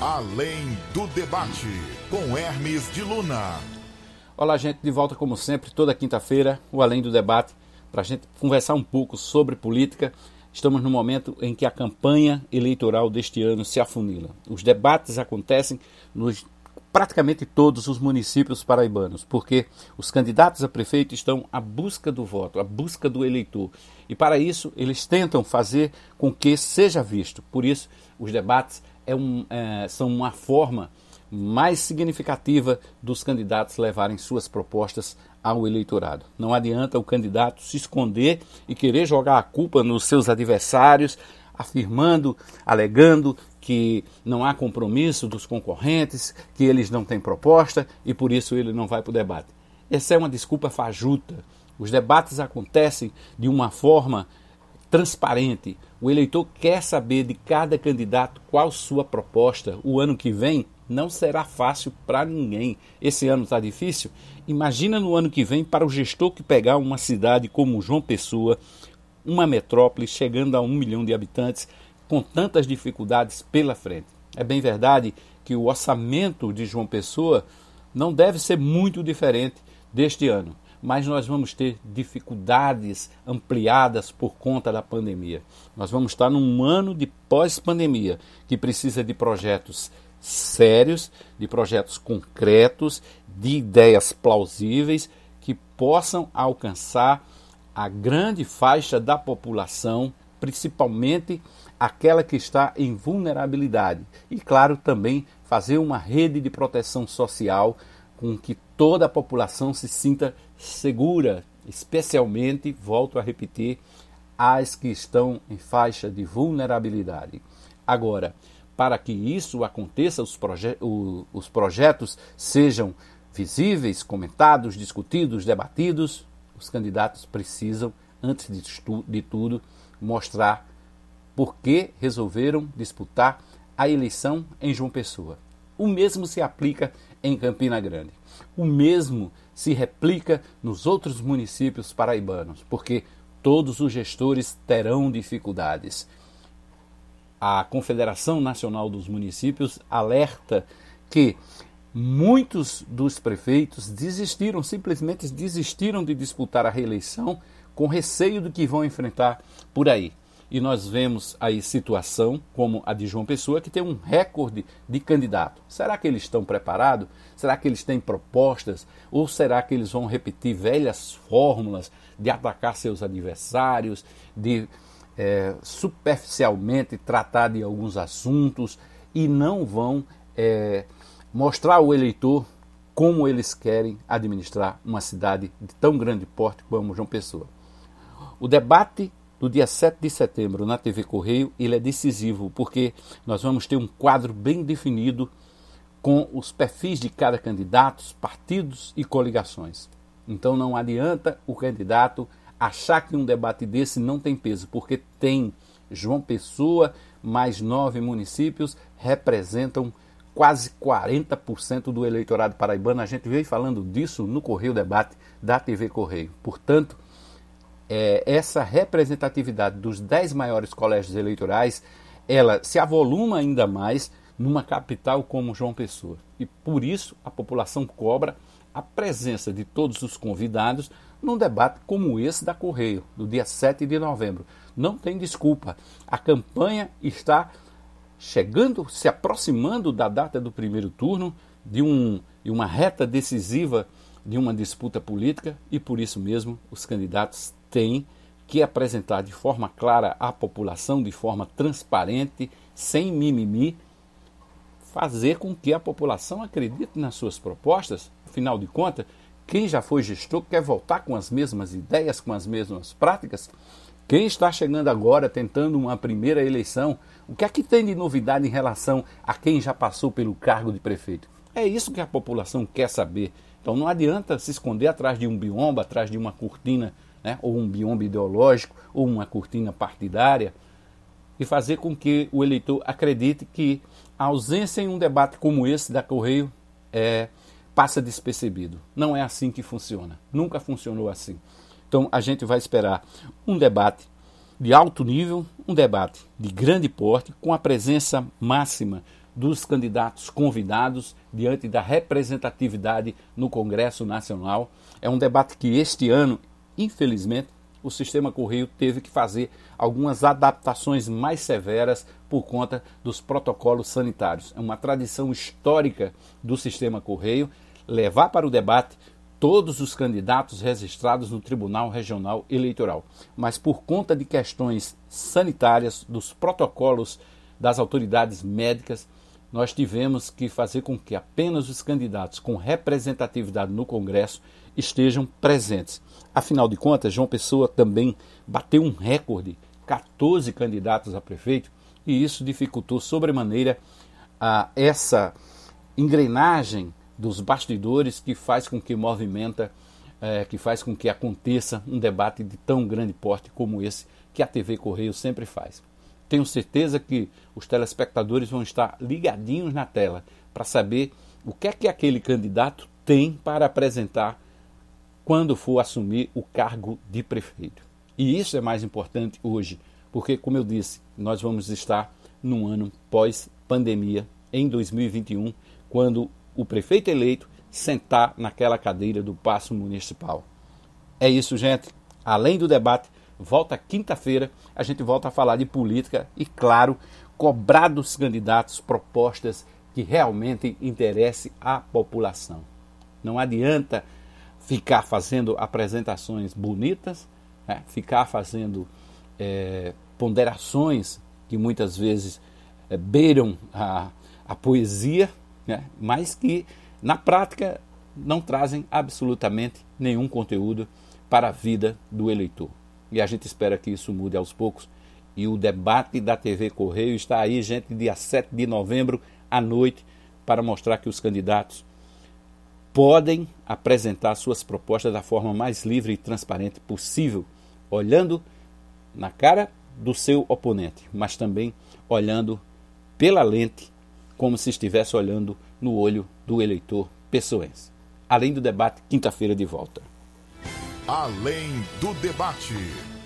Além do debate, com Hermes de Luna. Olá, gente, de volta como sempre, toda quinta-feira, o Além do Debate, para a gente conversar um pouco sobre política. Estamos no momento em que a campanha eleitoral deste ano se afunila. Os debates acontecem nos praticamente todos os municípios paraibanos, porque os candidatos a prefeito estão à busca do voto, à busca do eleitor. E para isso, eles tentam fazer com que seja visto. Por isso, os debates é um, é, são uma forma mais significativa dos candidatos levarem suas propostas ao eleitorado. Não adianta o candidato se esconder e querer jogar a culpa nos seus adversários, afirmando, alegando que não há compromisso dos concorrentes, que eles não têm proposta e por isso ele não vai para o debate. Essa é uma desculpa fajuta. Os debates acontecem de uma forma transparente. O eleitor quer saber de cada candidato qual sua proposta. O ano que vem não será fácil para ninguém. Esse ano está difícil. Imagina no ano que vem para o gestor que pegar uma cidade como João Pessoa, uma metrópole chegando a um milhão de habitantes, com tantas dificuldades pela frente. É bem verdade que o orçamento de João Pessoa não deve ser muito diferente deste ano, mas nós vamos ter dificuldades ampliadas por conta da pandemia. Nós vamos estar num ano de pós-pandemia que precisa de projetos sérios, de projetos concretos, de ideias plausíveis que possam alcançar a grande faixa da população, principalmente aquela que está em vulnerabilidade. E, claro, também fazer uma rede de proteção social com que toda a população se sinta segura, especialmente, volto a repetir, as que estão em faixa de vulnerabilidade. Agora, para que isso aconteça, os, proje o, os projetos sejam visíveis, comentados, discutidos, debatidos, os candidatos precisam, antes de, de tudo, mostrar por que resolveram disputar a eleição em João Pessoa. O mesmo se aplica em Campina Grande. O mesmo se replica nos outros municípios paraibanos, porque todos os gestores terão dificuldades a Confederação Nacional dos Municípios alerta que muitos dos prefeitos desistiram, simplesmente desistiram de disputar a reeleição com receio do que vão enfrentar por aí. E nós vemos aí situação como a de João Pessoa, que tem um recorde de candidato. Será que eles estão preparados? Será que eles têm propostas? Ou será que eles vão repetir velhas fórmulas de atacar seus adversários, de é, superficialmente tratar de alguns assuntos e não vão é, mostrar ao eleitor como eles querem administrar uma cidade de tão grande porte como João Pessoa. O debate do dia 7 de setembro na TV Correio ele é decisivo porque nós vamos ter um quadro bem definido com os perfis de cada candidato, partidos e coligações. Então não adianta o candidato achar que um debate desse não tem peso, porque tem. João Pessoa, mais nove municípios, representam quase 40% do eleitorado paraibano. A gente veio falando disso no Correio Debate da TV Correio. Portanto, é, essa representatividade dos dez maiores colégios eleitorais, ela se avoluma ainda mais numa capital como João Pessoa. E por isso a população cobra a presença de todos os convidados num debate como esse da Correio, do dia 7 de novembro. Não tem desculpa. A campanha está chegando, se aproximando da data do primeiro turno, de, um, de uma reta decisiva de uma disputa política e por isso mesmo os candidatos têm que apresentar de forma clara à população, de forma transparente, sem mimimi, fazer com que a população acredite nas suas propostas. Afinal de contas, quem já foi gestor quer voltar com as mesmas ideias, com as mesmas práticas? Quem está chegando agora tentando uma primeira eleição, o que é que tem de novidade em relação a quem já passou pelo cargo de prefeito? É isso que a população quer saber. Então não adianta se esconder atrás de um biombo, atrás de uma cortina, né, ou um biombo ideológico, ou uma cortina partidária, e fazer com que o eleitor acredite que a ausência em um debate como esse da Correio é passa despercebido. Não é assim que funciona. Nunca funcionou assim. Então a gente vai esperar um debate de alto nível, um debate de grande porte, com a presença máxima dos candidatos convidados diante da representatividade no Congresso Nacional. É um debate que este ano, infelizmente, o sistema Correio teve que fazer algumas adaptações mais severas por conta dos protocolos sanitários. É uma tradição histórica do sistema Correio levar para o debate todos os candidatos registrados no Tribunal Regional Eleitoral. Mas por conta de questões sanitárias, dos protocolos das autoridades médicas, nós tivemos que fazer com que apenas os candidatos com representatividade no Congresso estejam presentes. Afinal de contas, João Pessoa também bateu um recorde, 14 candidatos a prefeito, e isso dificultou sobremaneira a essa engrenagem dos bastidores que faz com que movimenta, é, que faz com que aconteça um debate de tão grande porte como esse que a TV Correio sempre faz. Tenho certeza que os telespectadores vão estar ligadinhos na tela para saber o que é que aquele candidato tem para apresentar quando for assumir o cargo de prefeito. E isso é mais importante hoje, porque, como eu disse, nós vamos estar num ano pós-pandemia, em 2021, quando o prefeito eleito sentar naquela cadeira do Paço Municipal. É isso, gente. Além do debate, volta quinta-feira, a gente volta a falar de política e, claro, cobrar dos candidatos propostas que realmente interessem à população. Não adianta ficar fazendo apresentações bonitas, né? ficar fazendo é, ponderações que muitas vezes é, beiram a, a poesia, né? mas que na prática não trazem absolutamente nenhum conteúdo para a vida do eleitor. E a gente espera que isso mude aos poucos. E o debate da TV Correio está aí, gente, dia 7 de novembro à noite, para mostrar que os candidatos podem apresentar suas propostas da forma mais livre e transparente possível, olhando na cara do seu oponente, mas também olhando pela lente como se estivesse olhando no olho do eleitor pessoense. Além do debate, quinta-feira de volta. Além do debate.